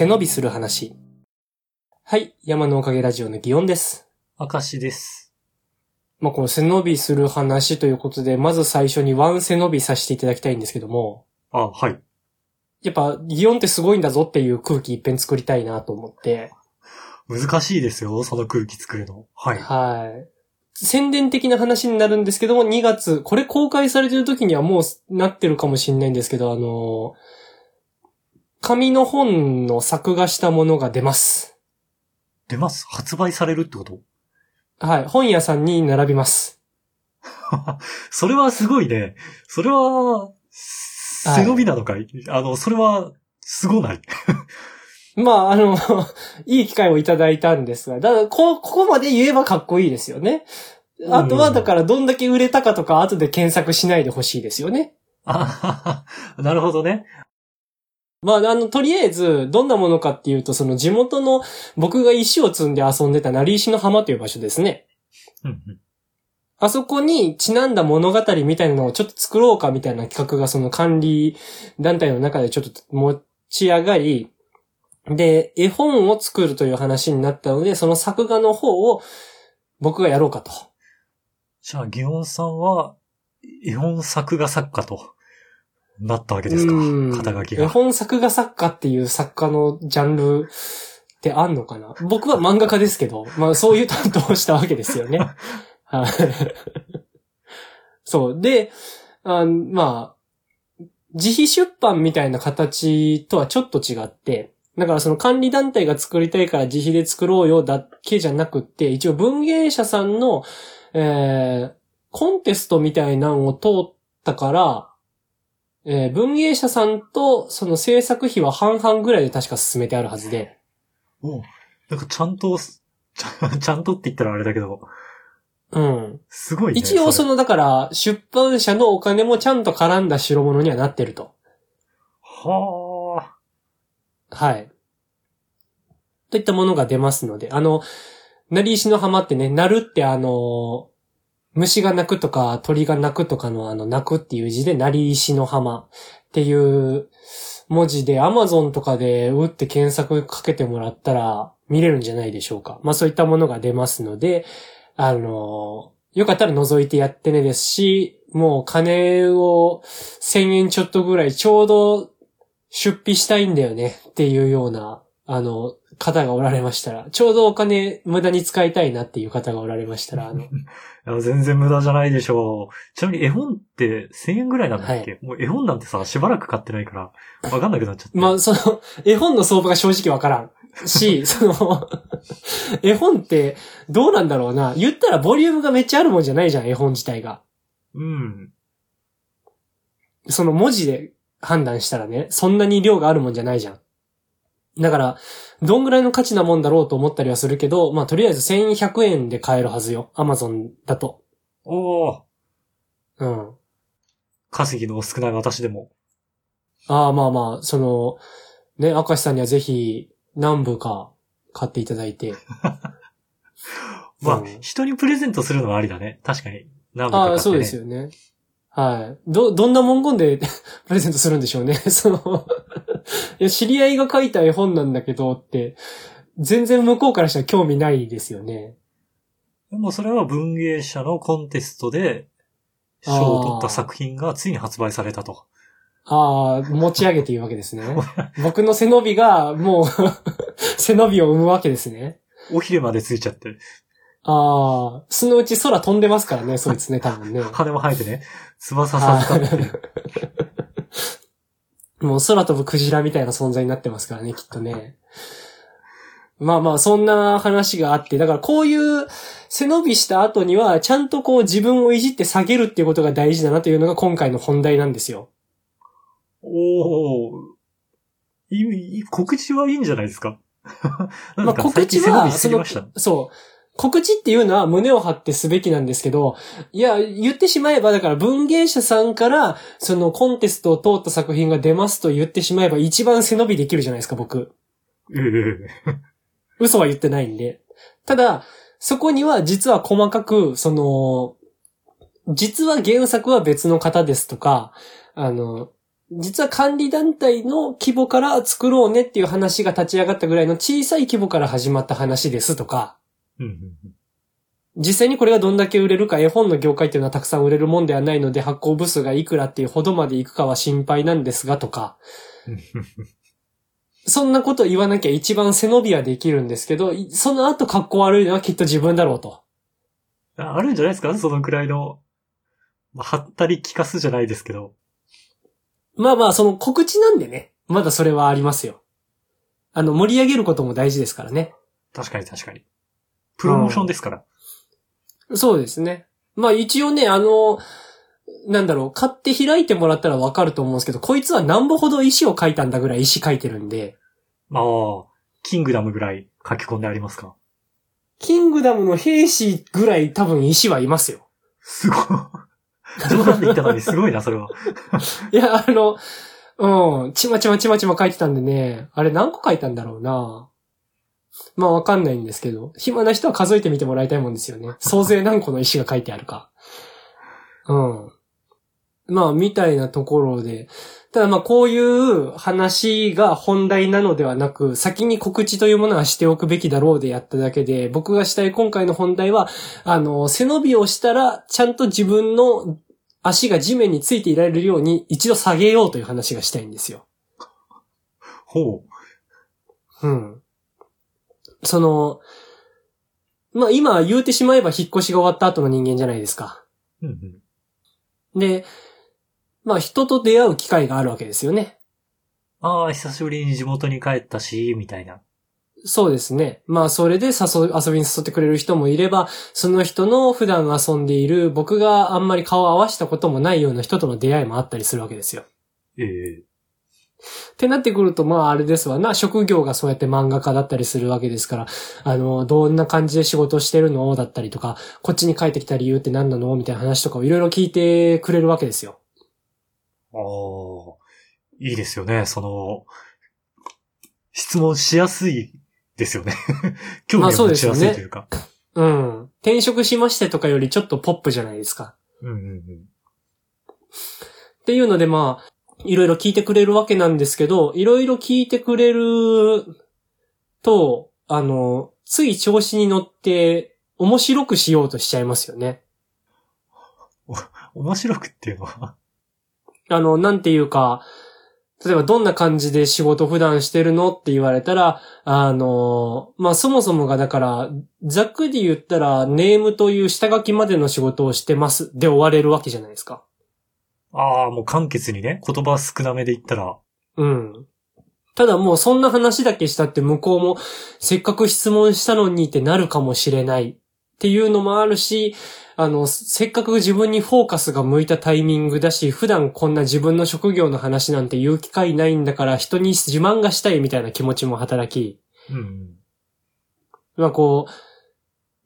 背伸びする話。はい、山のおかげラジオの祇園です。明石です。まあ、この背伸びする話ということで、まず最初にワン背伸びさせていただきたいんですけども、あ、はい。やっぱ、祇園ってすごいんだぞっていう空気一遍作りたいなと思って、難しいですよ、その空気作るの。はい。はい。宣伝的な話になるんですけども、2月、これ公開されてる時にはもうなってるかもしれないんですけど、あの、紙の本の作画したものが出ます。出ます？発売されるってこと？はい。本屋さんに並びます。それはすごいね。それは、背伸びなのかい、あの、それは、すごない？まあ、あの、いい機会をいただいたんですが、だからこ、ここまで言えばかっこいいですよね。あとは、だから、どんだけ売れたかとか、後で検索しないでほしいですよね。あははなるほどね。まあ、あの、とりあえず、どんなものかっていうと、その地元の僕が石を積んで遊んでた成石の浜という場所ですね。うんうんあそこにちなんだ物語みたいなのをちょっと作ろうかみたいな企画がその管理団体の中でちょっと持ち上がり、で、絵本を作るという話になったので、その作画の方を僕がやろうかと。じゃあ、ギオンさんは、絵本作画作家となったわけですかうん絵肩書きが。本作画作家っていう作家のジャンルってあんのかな？僕は漫画家ですけど、まあそういう担当をしたわけですよね。はい。そう。で、あまあ、自費出版みたいな形とはちょっと違って、だからその管理団体が作りたいから自費で作ろうよだけじゃなくって、一応文芸者さんの、えー、コンテストみたいなのを通ったから、えー文芸者さんとその制作費は半々ぐらいで確か進めてあるはずで、おうなんかちゃんと、ち ゃちゃんとって言ったらあれだけど、うん。すごいね。一応その、の、だから、出版社のお金もちゃんと絡んだ代物にはなってると。はあ。はい。といったものが出ますので、あの、なり石の浜ってね、なるってあの、虫が鳴くとか鳥が鳴くとかのあの、鳴くっていう字で、なり石の浜っていう文字で、アマゾンとかで打って検索かけてもらったら見れるんじゃないでしょうか。まあそういったものが出ますので、あの、よかったら覗いてやってねですし、もう金を1000円ちょっとぐらいちょうど出費したいんだよねっていうような、あの、方がおられましたら、ちょうどお金無駄に使いたいなっていう方がおられましたら、あの、いや全然無駄じゃないでしょう。ちなみに絵本って1000円ぐらいなんだっけ、もう絵本なんてさ、しばらく買ってないから、わかんなくなっちゃって。まあ、その、絵本の相場が正直わからん。し、その、絵本ってどうなんだろうな。言ったらボリュームがめっちゃあるもんじゃないじゃん、絵本自体が。うん。その文字で判断したらね、そんなに量があるもんじゃないじゃん。だから、どんぐらいの価値なもんだろうと思ったりはするけど、まあとりあえず1100円で買えるはずよ。アマゾンだと。おー。うん。稼ぎの少ない私でも。ああ、まあまあ、その、ね、明石さんにはぜひ何部か買っていただいて。まあうん、人にプレゼントするのはありだね。確かに。何部か買って、ね。ああ、そうですよね。はい。ど、どんな文言で プレゼントするんでしょうね。その、いや、知り合いが書いた絵本なんだけどって、全然向こうからしたら興味ないですよね。でもそれは文芸者のコンテストで、賞を取った作品がついに発売されたと。ああ、持ち上げているわけですね。僕の背伸びが、もう、背伸びを生むわけですね。おひれまでついちゃって、ああ、そのうち空飛んでますからね、そいつね、多分ね。羽も生えてね、翼させたって。もう空飛ぶクジラみたいな存在になってますからね、きっとね。まあまあ、そんな話があって、だからこういう背伸びした後には、ちゃんとこう自分をいじって下げるっていうことが大事だなというのが今回の本題なんですよ。おー。いい、告知はいいんじゃないですか？まあか告知は、そのそう。告知っていうのは胸を張ってすべきなんですけど、いや、言ってしまえば、だから文芸者さんから、そのコンテストを通った作品が出ますと言ってしまえば一番背伸びできるじゃないですか、僕。ええ嘘は言ってないんで。ただ、そこには実は細かく、その、実は原作は別の方ですとか、あの、実は管理団体の規模から作ろうねっていう話が立ち上がったぐらいの小さい規模から始まった話ですとか、実際にこれがどんだけ売れるか、絵本の業界っていうのはたくさん売れるもんではないので、発行部数がいくらっていうほどまでいくかは心配なんですがとか、うん。そんなこと言わなきゃ一番背伸びはできるんですけど、いその後格好悪いのはきっと自分だろうと。あるんじゃないですか？そのくらいの、まあ、はったり聞かすじゃないですけど。まあまあ、その告知なんでね、まだそれはありますよ。あの、盛り上げることも大事ですからね。確かに確かに。プロモーションですから。そうですね。まあ一応ね、あの、なんだろう、買って開いてもらったらわかると思うんですけど、こいつは何歩ほど石を書いたんだぐらい石書いてるんで、まあ、キングダムぐらい書き込んでありますか？キングダムの兵士ぐらい多分石はいますよ。すごい。冗談で言ったのにすごいな、それは。いや、あの、うん、ちまちまちまちま書いてたんでね、あれ何個書いたんだろうな。まあわかんないんですけど、暇な人は数えてみてもらいたいもんですよね。総勢何個の石が書いてあるか。うん。まあ、みたいなところで。ただまあ、こういう話が本題なのではなく、先に告知というものはしておくべきだろうでやっただけで、僕がしたい今回の本題は、あの、背伸びをしたら、ちゃんと自分の足が地面についていられるように一度下げようという話がしたいんですよ。ほうん。その、まあ今言うてしまえば引っ越しが終わった後の人間じゃないですか。う。うんうん。で、まあ人と出会う機会があるわけですよね。ああ、久しぶりに地元に帰ったし、みたいな。そうですね。まあそれで誘う、遊びに誘ってくれる人もいれば、その人の普段遊んでいる僕があんまり顔を合わせたこともないような人との出会いもあったりするわけですよ。ええってなってくると、まああれですわな、職業がそうやって漫画家だったりするわけですから、あの、どんな感じで仕事してるの？だったりとか、こっちに帰ってきた理由って何なの？みたいな話とかをいろいろ聞いてくれるわけですよ。ああ、いいですよね。その、質問しやすいですよね。興味まあを持ちそうですよねやすいというか。うん。転職しましてとかよりちょっとポップじゃないですか。うんうんうん。っていうのでまあ、いろいろ聞いてくれるわけなんですけど、いろいろ聞いてくれると、あの、つい調子に乗って面白くしようとしちゃいますよね。面白くっていうのは？あの、なんていうか、例えばどんな感じで仕事普段してるのって言われたら、あの、まあ、そもそもがだから、ざっくり言ったら、ネームという下書きまでの仕事をしてますで終われるわけじゃないですか。ああ、もう簡潔にね、言葉少なめで言ったら、うん。ただもうそんな話だけしたって向こうもせっかく質問したのにってなるかもしれないっていうのもあるし、あの、せっかく自分にフォーカスが向いたタイミングだし、普段こんな自分の職業の話なんて言う機会ないんだから人に自慢がしたいみたいな気持ちも働き、うん。まあこう、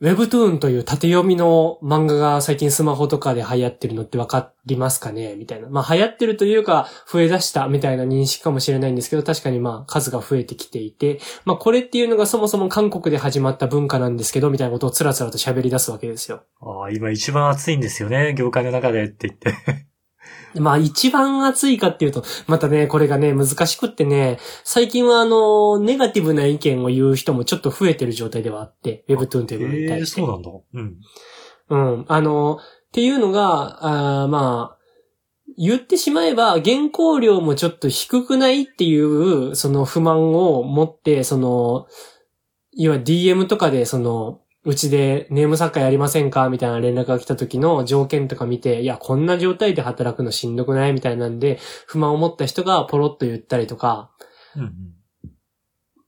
Webtoon という縦読みの漫画が最近スマホとかで流行ってるのってわかりますかね？みたいな。まあ流行ってるというか増え出したみたいな認識かもしれないんですけど、確かにまあ数が増えてきていて、まあこれっていうのがそもそも韓国で始まった文化なんですけど、みたいなことをつらつらと喋り出すわけですよ。ああ、今一番熱いんですよね、業界の中でって言って。まあ一番熱いかっていうと、またね、これがね、難しくってね、最近はあの、ネガティブな意見を言う人もちょっと増えてる状態ではあって、Webtoon というものにええ対して。そうなんだ。うん。うん。あの、っていうのが、あーまあ、言ってしまえば、原稿料もちょっと低くないっていう、その不満を持って、その、いわゆる DM とかで、その、うちでネーム作家やりませんか？みたいな連絡が来た時の条件とか見て、いや、こんな状態で働くのしんどくない？みたいなんで、不満を持った人がポロッと言ったりとか、うんうん。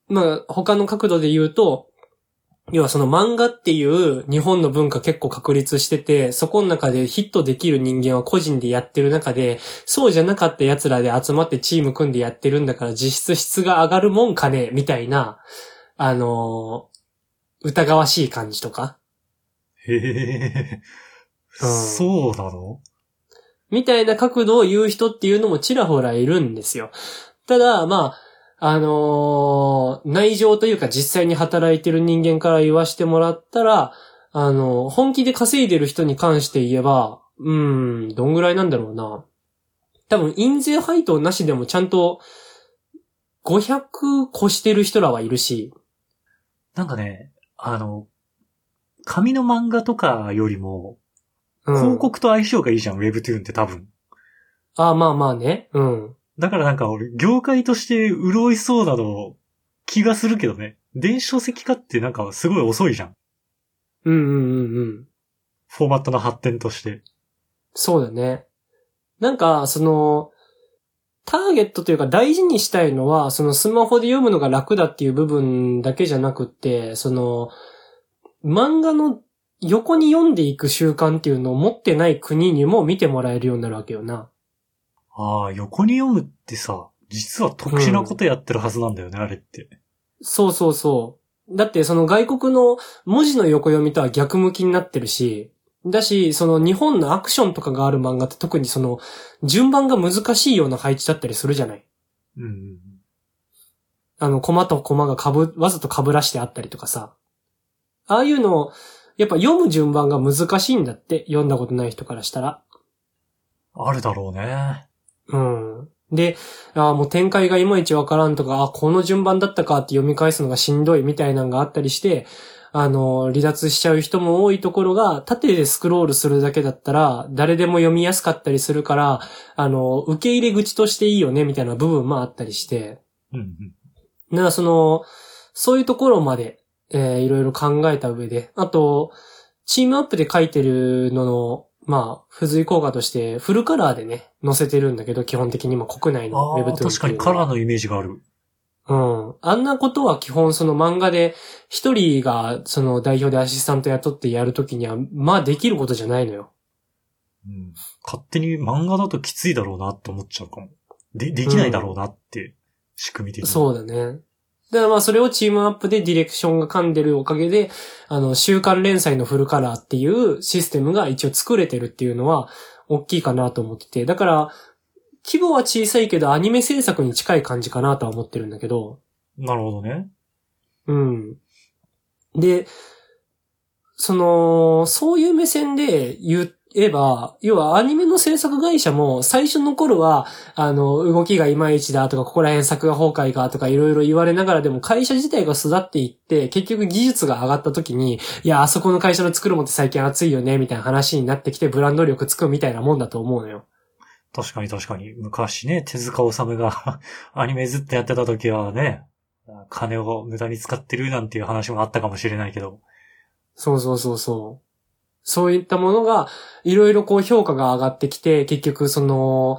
まあ、他の角度で言うと、要はその漫画っていう日本の文化結構確立してて、そこの中でヒットできる人間は個人でやってる中で、そうじゃなかった奴らで集まってチーム組んでやってるんだから実質質が上がるもんかね？みたいな、あのー疑わしい感じとか、へえ、うん。そうなの？みたいな角度を言う人っていうのもちらほらいるんですよ。ただ、まあ、あのー内情というか実際に働いてる人間から言わしてもらったら、あの、本気で稼いでる人に関して言えば、うーん、どんぐらいなんだろうな。多分印税配当なしでもちゃんと500越してる人らはいるし、なんかね、あの、紙の漫画とかよりも、うん、広告と相性がいいじゃん、Webtoon って多分。ああ、まあまあね。うん。だからなんか俺、業界として潤いそうなの気がするけどね。電子書籍化ってなんかすごい遅いじゃん。うんうんうんうん。フォーマットの発展として。そうだね。なんか、その、ターゲットというか大事にしたいのは、そのスマホで読むのが楽だっていう部分だけじゃなくって、その、漫画の横に読んでいく習慣っていうのを持ってない国にも見てもらえるようになるわけよな。ああ、横に読むってさ、実は特殊なことやってるはずなんだよね、あれって。そうそうそう。だってその外国の文字の横読みとは逆向きになってるし、だし、その日本のアクションとかがある漫画って特にその順番が難しいような配置だったりするじゃないうん。あの、コマとコマがかぶ、わざと被らしてあったりとかさ。ああいうの、やっぱ読む順番が難しいんだって、読んだことない人からしたら。あるだろうね。うん。で、ああ、もう展開がいまいちわからんとか、あこの順番だったかって読み返すのがしんどいみたいなのがあったりして、あの、離脱しちゃう人も多いところが、縦でスクロールするだけだったら、誰でも読みやすかったりするから、あの、受け入れ口としていいよね、みたいな部分もあったりして、うんうん。だからその、そういうところまで、えーいろいろ考えた上で、あと、チームアップで書いてるのの、まあ、付随効果として、フルカラーでね、載せてるんだけど、基本的に、まあ、国内のあ Webtoon あ、確かにカラーのイメージがある。うん。あんなことは基本その漫画で一人がその代表でアシスタント雇ってやるときには、まあできることじゃないのよ。うん。勝手に漫画だときついだろうなって思っちゃうかも。で、できないだろうなって、仕組み的に。そうだね。だからまあそれをチームアップでディレクションが噛んでるおかげで、あの、週刊連載のフルカラーっていうシステムが一応作れてるっていうのは、大きいかなと思ってて。だから、規模は小さいけどアニメ制作に近い感じかなとは思ってるんだけど、なるほどね。うん。で、その、そういう目線で言えば、要はアニメの制作会社も最初の頃は、あの、動きがいまいちだとか、ここら辺作画崩壊がとかいろいろ言われながらでも会社自体が育っていって、結局技術が上がった時に、いや、あそこの会社の作るもんって最近熱いよね、みたいな話になってきてブランド力つくみたいなもんだと思うのよ。確かに確かに。昔ね、手塚治虫が アニメずっとやってた時はね、金を無駄に使ってるなんていう話もあったかもしれないけど。そうそうそうそう。そういったものが、いろいろこう評価が上がってきて、結局その、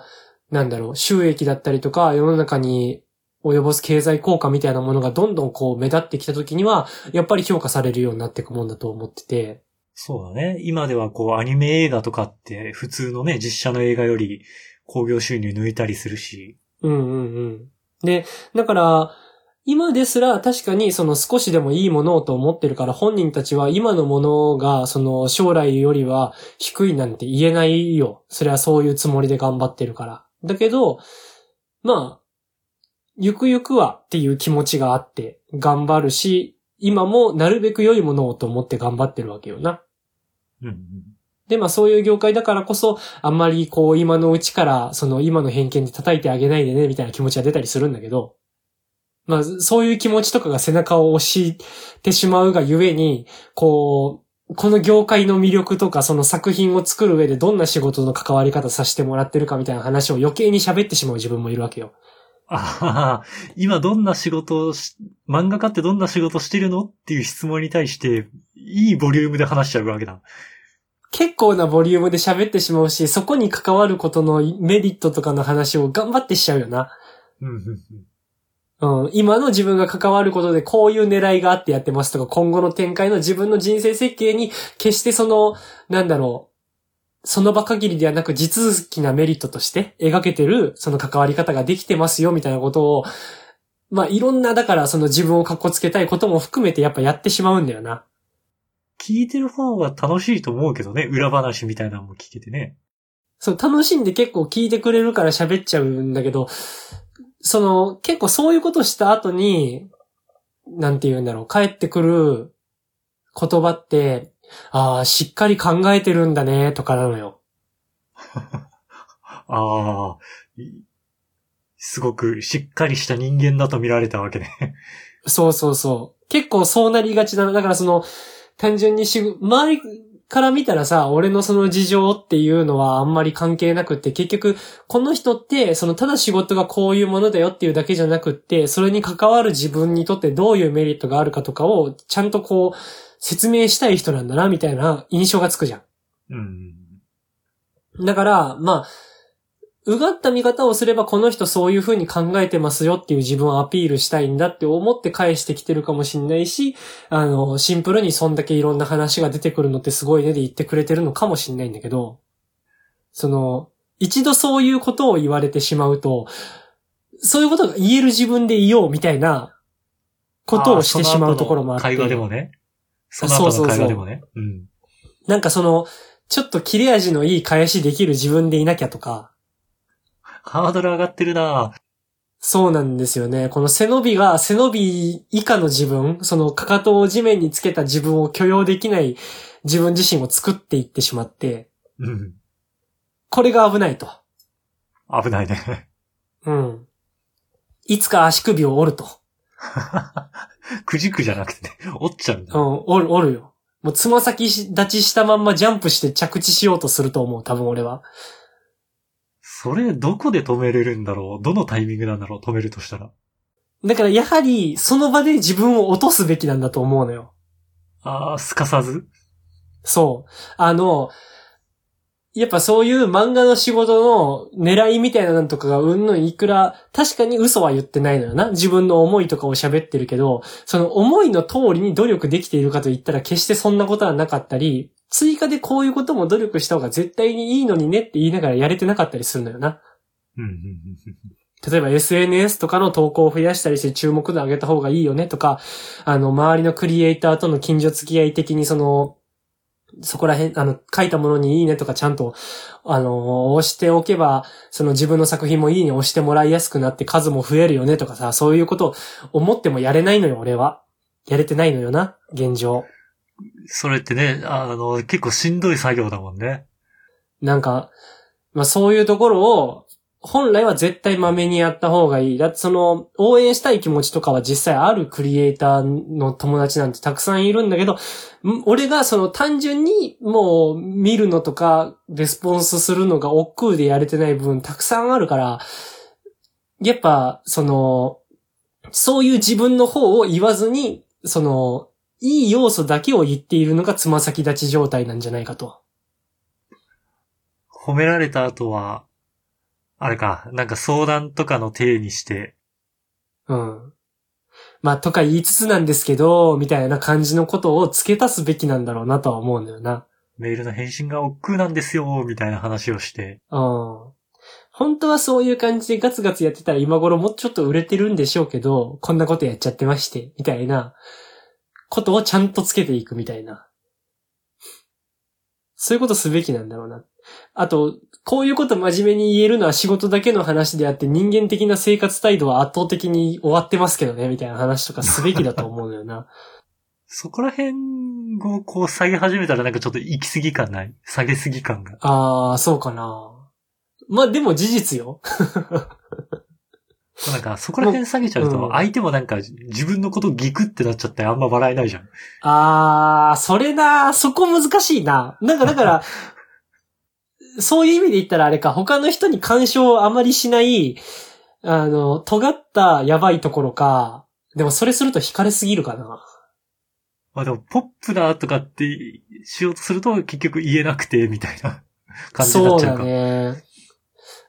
なんだろう、収益だったりとか、世の中に及ぼす経済効果みたいなものがどんどんこう目立ってきた時には、やっぱり評価されるようになっていくもんだと思ってて。そうだね。今ではこうアニメ映画とかって普通のね、実写の映画より興行収入抜いたりするし。うんうんうん。で、だから、今ですら確かにその少しでもいいものをと思ってるから本人たちは今のものがその将来よりは低いなんて言えないよ。それはそういうつもりで頑張ってるから。だけど、まあ、ゆくゆくはっていう気持ちがあって頑張るし、今もなるべく良いものをと思って頑張ってるわけよな。で、まあそういう業界だからこそ、あんまりこう今のうちから、その今の偏見で叩いてあげないでね、みたいな気持ちが出たりするんだけど、まあそういう気持ちとかが背中を押してしまうがゆえに、こう、この業界の魅力とかその作品を作る上でどんな仕事の関わり方させてもらってるかみたいな話を余計に喋ってしまう自分もいるわけよ。あはは。今どんな仕事をし、漫画家ってどんな仕事してるの？っていう質問に対して、いいボリュームで話しちゃうわけだ。結構なボリュームで喋ってしまうし、そこに関わることのメリットとかの話を頑張ってしちゃうよな。うん今の自分が関わることでこういう狙いがあってやってますとか、今後の展開の自分の人生設計に決してその、なんだろう、その場限りではなく地続きなメリットとして描けてるその関わり方ができてますよみたいなことを、まあいろんな、だからその自分を格好つけたいことも含めてやっぱやってしまうんだよな。聞いてる方は楽しいと思うけどね、裏話みたいなのも聞けてね。そう、楽しんで結構聞いてくれるから喋っちゃうんだけど、その、結構そういうことした後に、なんて言うんだろう、帰ってくる言葉って、ああ、しっかり考えてるんだね、とかなのよ。ああ、いすごくしっかりした人間だと見られたわけね。そうそうそう。結構そうなりがちだな。だからその、単純にしぐ、周りから見たらさ、俺のその事情っていうのはあんまり関係なくって、結局、この人って、そのただ仕事がこういうものだよっていうだけじゃなくって、それに関わる自分にとってどういうメリットがあるかとかを、ちゃんとこう、説明したい人なんだな、みたいな印象がつくじゃん。うん。だから、まあ、うがった見方をすればこの人そういう風に考えてますよっていう自分をアピールしたいんだって思って返してきてるかもしんないし、あの、シンプルにそんだけいろんな話が出てくるのってすごいねで言ってくれてるのかもしんないんだけど、その、一度そういうことを言われてしまうと、そういうことが言える自分でいようみたいなことをしてしまうところもあって。会話でもね。その後の会話でもね。うん。なんかその、ちょっと切れ味のいい返しできる自分でいなきゃとか、ハードル上がってるなそうなんですよね。この背伸びが、背伸び以下の自分、そのかかとを地面につけた自分を許容できない自分自身を作っていってしまって、うん。これが危ないと。危ないね。うん。いつか足首を折ると。くじくじゃなくてね、折っちゃうんだ。うん、折る、折るよ。もうつま先立ちしたまんまジャンプして着地しようとすると思う、多分俺は。それ、どこで止めれるんだろう？どのタイミングなんだろう？止めるとしたら。だからやはり、その場で自分を落とすべきなんだと思うのよ。ああ、すかさずそう。あの、やっぱそういう漫画の仕事の狙いみたいなのとかがうんぬんいくら、確かに嘘は言ってないのよな。自分の思いとかを喋ってるけど、その思いの通りに努力できているかと言ったら決してそんなことはなかったり、追加でこういうことも努力した方が絶対にいいのにねって言いながらやれてなかったりするのよな。例えば SNS とかの投稿を増やしたりして注目度上げた方がいいよねとか、あの、周りのクリエイターとの近所付き合い的にその、そこら辺、あの、書いたものにいいねとかちゃんと、あの、押しておけば、その自分の作品もいいね押してもらいやすくなって数も増えるよねとかさ、そういうことを思ってもやれないのよ、俺は。やれてないのよな、現状。それってね、あの、結構しんどい作業だもんね。なんか、まあそういうところを、本来は絶対まめにやった方がいい。だってその、応援したい気持ちとかは実際あるクリエイターの友達なんてたくさんいるんだけど、俺がその単純にもう見るのとか、レスポンスするのが億劫でやれてない部分たくさんあるから、やっぱ、その、そういう自分の方を言わずに、その、いい要素だけを言っているのがつま先立ち状態なんじゃないかと。褒められた後は、あれか、なんか相談とかの体にして、うん。まあ、とか言いつつなんですけど、みたいな感じのことを付け足すべきなんだろうなとは思うんだよな。メールの返信が億劫なんですよ、みたいな話をして。うん。本当はそういう感じでガツガツやってたら今頃もうちょっと売れてるんでしょうけど、こんなことやっちゃってまして、みたいなことをちゃんとつけていくみたいな。そういうことすべきなんだろうな。あと、こういうこと真面目に言えるのは仕事だけの話であって人間的な生活態度は圧倒的に終わってますけどね、みたいな話とかすべきだと思うのよな。そこら辺をこう下げ始めたらなんかちょっと行き過ぎ感ない？下げすぎ感が。あー、そうかな。まあ、でも事実よ。なんかそこら辺下げちゃううんと相手もなんか自分のことギクってなっちゃってあんま笑えないじゃん。あー、それな、そこ難しいな。なんかだから、そういう意味で言ったらあれか、他の人に干渉をあまりしない、あの、尖ったやばいところか、でもそれすると惹かれすぎるかな。まあでもポップなとかってしようとすると結局言えなくてみたいな感じになそうだっちゃうか。ね。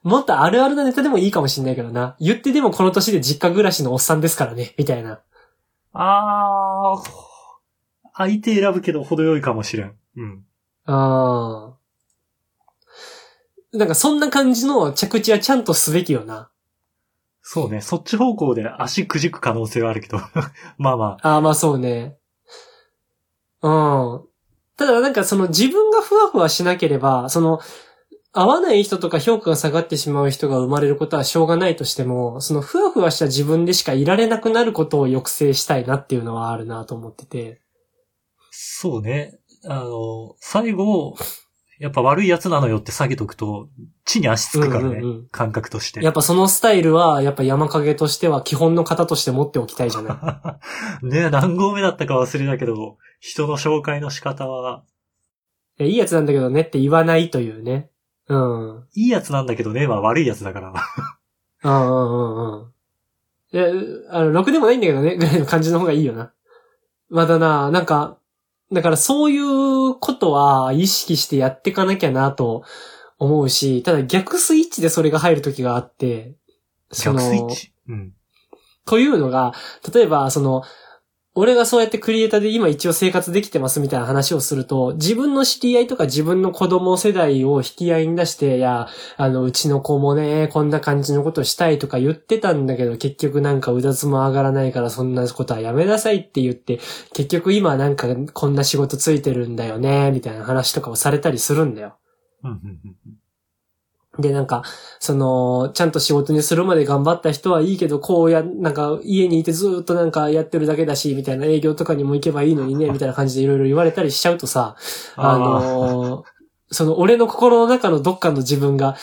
もっとあるあるなネタでもいいかもしんないけどな。言ってでもこの年で実家暮らしのおっさんですからね、みたいな。あー、相手選ぶけど程よいかもしれん。うん。あー。なんかそんな感じの着地はちゃんとすべきよな。そうね、そっち方向で足くじく可能性はあるけど。まあまあ。ああ、まあそうね。うん。ただなんかその自分がふわふわしなければ、その、合わない人とか評価が下がってしまう人が生まれることはしょうがないとしても、そのふわふわした自分でしかいられなくなることを抑制したいなっていうのはあるなと思ってて。そうね。あの、最後、やっぱ悪いやつなのよって下げとくと、地に足つくからね、うんうんうん感覚として。やっぱそのスタイルは、やっぱ山影としては基本の型として持っておきたいじゃない。ねえ、何号目だったか忘れたけど、人の紹介の仕方は、いいやつなんだけどねって言わないというね。うん。うんいいやつなんだけどね、は悪いやつだから。うんうんうん。いや、あの、ろくでもないんだけどね、ぐらいの感じの方がいいよな。まだな、なんか、だからそういうことは意識してやっていかなきゃなと思うし、ただ逆スイッチでそれが入る時があって、その逆スイッチ？うん。というのが、例えば、その、俺がそうやってクリエイターで今一応生活できてますみたいな話をすると、自分の知り合いとか自分の子供世代を引き合いに出して、いや、あの、うちの子もね、こんな感じのことしたいとか言ってたんだけど、結局なんかうだつも上がらないからそんなことはやめなさいって言って、結局今なんかこんな仕事ついてるんだよね、みたいな話とかをされたりするんだよ。で、なんか、その、ちゃんと仕事にするまで頑張った人はいいけど、こうや、なんか、家にいてずーっとなんかやってるだけだし、みたいな営業とかにも行けばいいのにね、みたいな感じでいろいろ言われたりしちゃうとさ、あのーその、俺の心の中のどっかの自分が、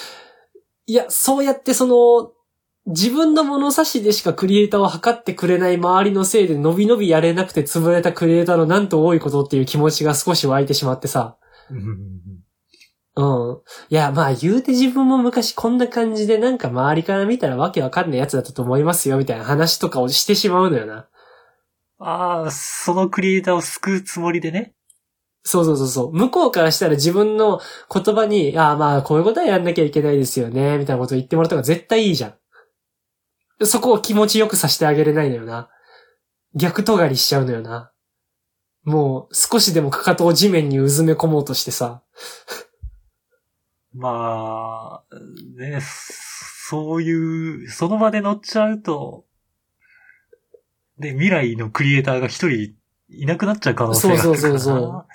いや、そうやってその、自分の物差しでしかクリエイターを測ってくれない周りのせいで伸び伸びやれなくて潰れたクリエイターのなんと多いことっていう気持ちが少し湧いてしまってさ、うん。いや、まあ言うて自分も昔こんな感じでなんか周りから見たらわけわかんないやつだったと思いますよみたいな話とかをしてしまうのよな。ああ、そのクリエイターを救うつもりでね。そうそうそうそう。向こうからしたら自分の言葉に、ああまあこういうことはやんなきゃいけないですよね、みたいなことを言ってもらった方が絶対いいじゃん。そこを気持ちよくさせてあげれないのよな。逆尖りしちゃうのよな。もう少しでもかかとを地面にうずめ込もうとしてさ。まあ、ね、そういう、その場で乗っちゃうと、で、未来のクリエイターが一人いなくなっちゃう可能性があるからな。そうそうそうそう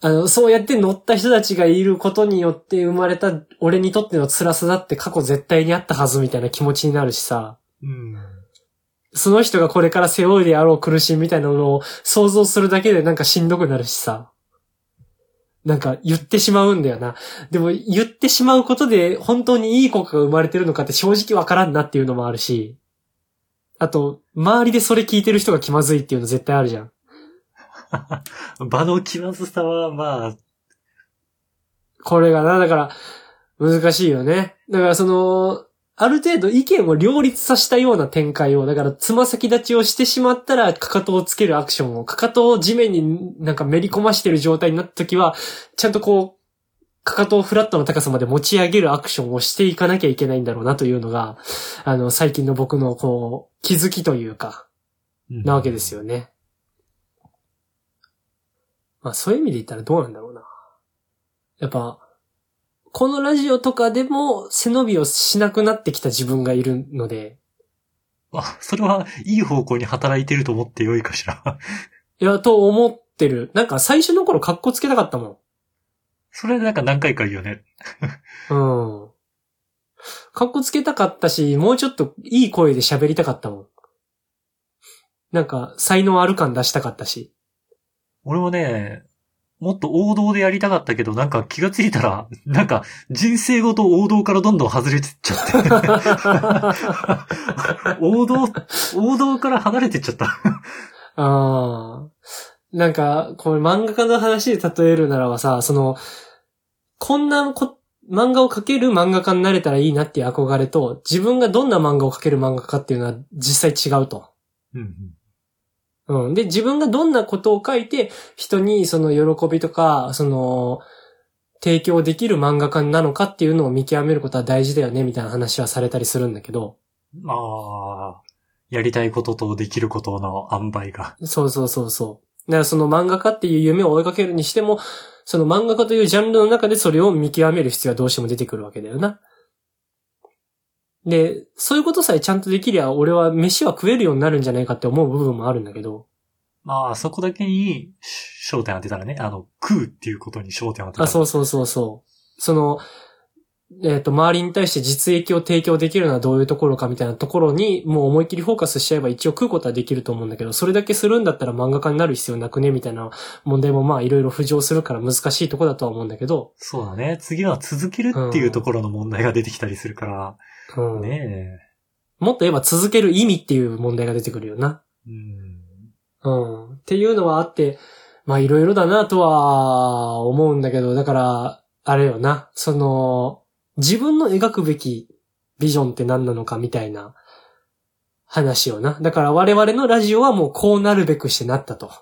あの、そうやって乗った人たちがいることによって生まれた俺にとっての辛さだって過去絶対にあったはずみたいな気持ちになるしさ、うん。その人がこれから背負いであろう苦しみみたいなのを想像するだけでなんかしんどくなるしさ。なんか言ってしまうんだよな。でも言ってしまうことで本当にいい子が生まれてるのかって正直わからんなっていうのもあるし。あと、周りでそれ聞いてる人が気まずいっていうの絶対あるじゃん。場の気まずさは、まあ、これがな、だから、難しいよね。だからその、ある程度意見を両立させたような展開を、だからつま先立ちをしてしまったら、かかとをつけるアクションを、かかとを地面になんかめり込ましてる状態になった時は、ちゃんとこう、かかとをフラットの高さまで持ち上げるアクションをしていかなきゃいけないんだろうなというのが、あの、最近の僕のこう、気づきというか、なわけですよ。よね。まあそういう意味で言ったらどうなんだろうな。やっぱ、このラジオとかでも背伸びをしなくなってきた自分がいるので、あ、それはいい方向に働いてると思ってよいかしら。いや、と思ってる。なんか最初の頃格好つけたかったもそれなんか何回か言うよね。ん。うん。格好つけたかったし、もうちょっといい声で喋りたかったもん。なんか、才能ある感出したかったし。俺もね、もっと王道でやりたかったけど、なんか気がついたら、なんか人生ごと王道からどんどん外れてっちゃって。王道、王道から離れてっちゃった。ああ。なんか、これ漫画家の話で例えるならばさ、その、こんなこ、漫画を描ける漫画家になれたらいいなっていう憧れと、自分がどんな漫画を描ける漫画家っていうのは実際違うと。うんうん。で、自分がどんなことを書いて、人にその喜びとか、その、提供できる漫画家なのかっていうのを見極めることは大事だよね、みたいな話はされたりするんだけど。まあ、やりたいこととできることの塩梅が。そうそうそうそう。だからその漫画家っていう夢を追いかけるにしても、その漫画家というジャンルの中でそれを見極める必要はどうしても出てくるわけだよな。で、そういうことさえちゃんとできりゃ、俺は飯は食えるようになるんじゃないかって思う部分もあるんだけど。まあ、そこだけに焦点当てたらね、あの、食うっていうことに焦点当てたら。あ、そうそうそうそう。その、えっ、と、周りに対して実益を提供できるのはどういうところかみたいなところに、もう思いっきりフォーカスしちゃえば一応食うことはできると思うんだけど、それだけするんだったら漫画家になる必要なくねみたいな問題もまあいろいろ浮上するから難しいところだとは思うんだけど、そうだね。次は続けるっていうところの問題が出てきたりするから。うん。ねもっと言えば続ける意味っていう問題が出てくるよな。え。うん。うん。っていうのはあって、まあいろいろだなとは思うんだけど、だから、あれよな、その、自分の描くべきビジョンって何なのかみたいな話よな。だから我々のラジオはもうこうなるべくしてなったと。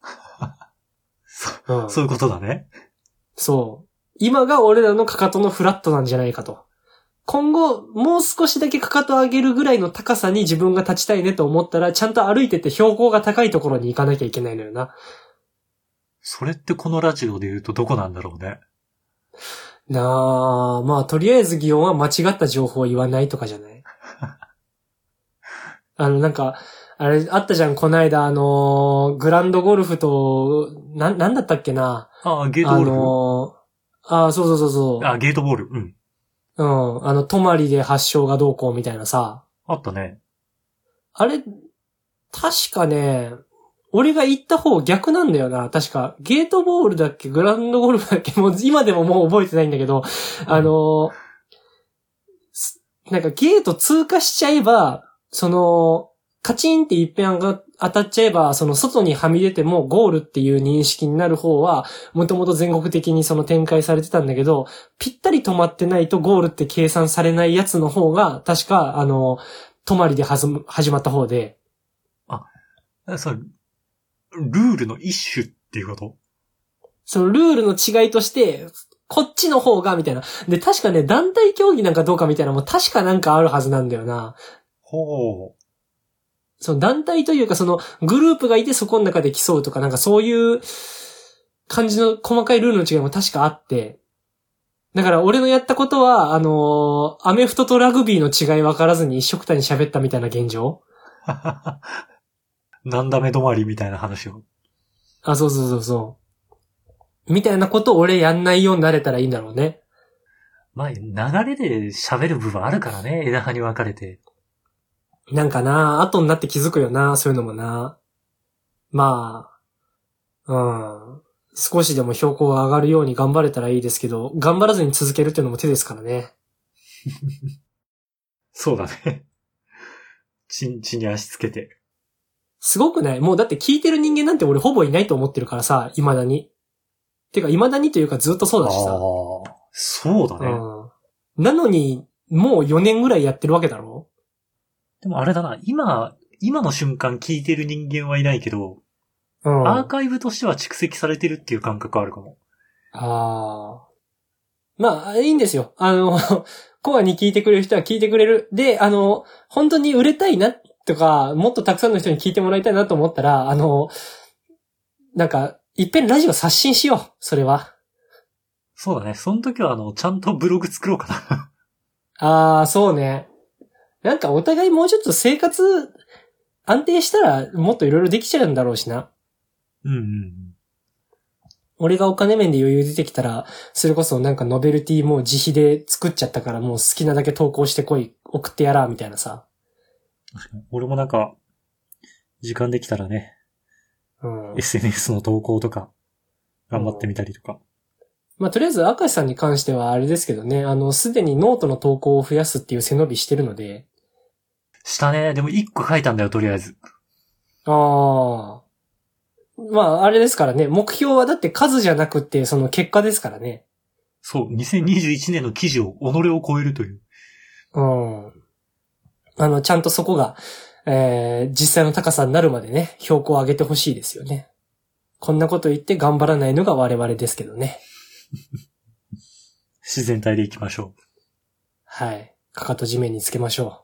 そ、うん、そういうことだね。そう。今が俺らのかかとのフラットなんじゃないかと。今後、もう少しだけかかと上げるぐらいの高さに自分が立ちたいねと思ったら、ちゃんと歩いてって標高が高いところに行かなきゃいけないのよな。それってこのラジオで言うとどこなんだろうね。なあ、まあ、とりあえず擬音は間違った情報を言わないとかじゃない？あの、なんか、あれ、あったじゃん、こないだ、あのーグランドゴルフと、な、なんだったっけな？ああ、ゲートあボール。のーあそうそうそうそう。あ、ゲートボール。うん。うん。あの、泊まりで発症がどうこうみたいなさ。あったね。あれ、確かね、俺が行った方逆なんだよな。確か、ゲートボールだっけグランドゴルフだっけもう今でももう覚えてないんだけど、あの、すなんかゲート通過しちゃえば、その、カチンって一遍が当たっちゃえば、その外にはみ出てもゴールっていう認識になる方は、もともと全国的にその展開されてたんだけど、ぴったり止まってないとゴールって計算されないやつの方が、確か、あの、泊まりで始まった方で、そう、ルールの一種っていうこと？そのルールの違いとして、こっちの方が、みたいな。で、確かね、団体競技なんかどうかみたいなのも確かなんかあるはずなんだよな。ほう。その団体というか、そのグループがいてそこの中で競うとか、なんかそういう感じの細かいルールの違いも確かあって。だから俺のやったことは、あのーアメフトとラグビーの違い分からずに一緒くたに喋ったみたいな現状 なんだめ止まりみたいな話を。あ、そうそうそうそう。みたいなことを俺やんないようになれたらいいんだろうね。まあ、流れで喋る部分あるからね、枝葉に分かれて。なんかな、後になって気づくよな、そういうのもな。まあ、うん。少しでも標高が上がるように頑張れたらいいですけど、頑張らずに続けるっていうのも手ですからね。そうだね。ちんちに足つけて。すごくない？もうだって聞いてる人間なんて俺ほぼいないと思ってるからさ、未だに。てか、未だにというかずっとそうだしさ。ああ、そうだね。うん。なのに、もう4年ぐらいやってるわけだろ？でもあれだな、今、今の瞬間聞いてる人間はいないけど、うん。アーカイブとしては蓄積されてるっていう感覚あるかも。ああ。まあ、いいんですよ。あの、コアに聞いてくれる人は聞いてくれる。で、あの、本当に売れたいなとか、もっとたくさんの人に聞いてもらいたいなと思ったら、あの、なんか、いっぺんラジオ刷新しよう。それは。そうだね。その時はあの、ちゃんとブログ作ろうかな。ああ、そうね。なんかお互いもうちょっと生活安定したらもっといろいろできちゃうんだろうしな。うんうん俺がお金面で余裕出てきたら、それこそなんかノベルティもう自費で作っちゃったからもう好きなだけ投稿してこい、送ってやら、みたいなさ。うん。俺もなんか、時間できたらね、うん。SNS の投稿とか、頑張ってみたりとか。まあ、とりあえず、明石さんに関してはあれですけどね、あの、すでにノートの投稿を増やすっていう背伸びしてるので、したね。でも一個書いたんだよ、とりあえず。ああ。まあ、あれですからね、目標はだって数じゃなくって、その結果ですからね。そう、2021年の記事を、己を超えるという。うん。あの、ちゃんとそこが、えー、実際の高さになるまでね、標高を上げてほしいですよね。こんなこと言って頑張らないのが我々ですけどね。自然体でいきましょう。はい。かかと地面につけましょ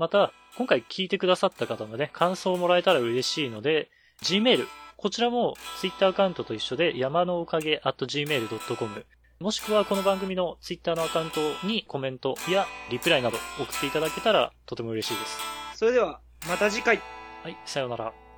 また、今回聞いてくださった方のね、感想をもらえたら嬉しいので、Gmail、こちらもツイッターアカウントと一緒で、山のおかげ at gmail.com、もしくはこの番組のツイッターのアカウントにコメントやリプライなど送っていただけたらとても嬉しいです。それでは、また次回。はい、さようなら。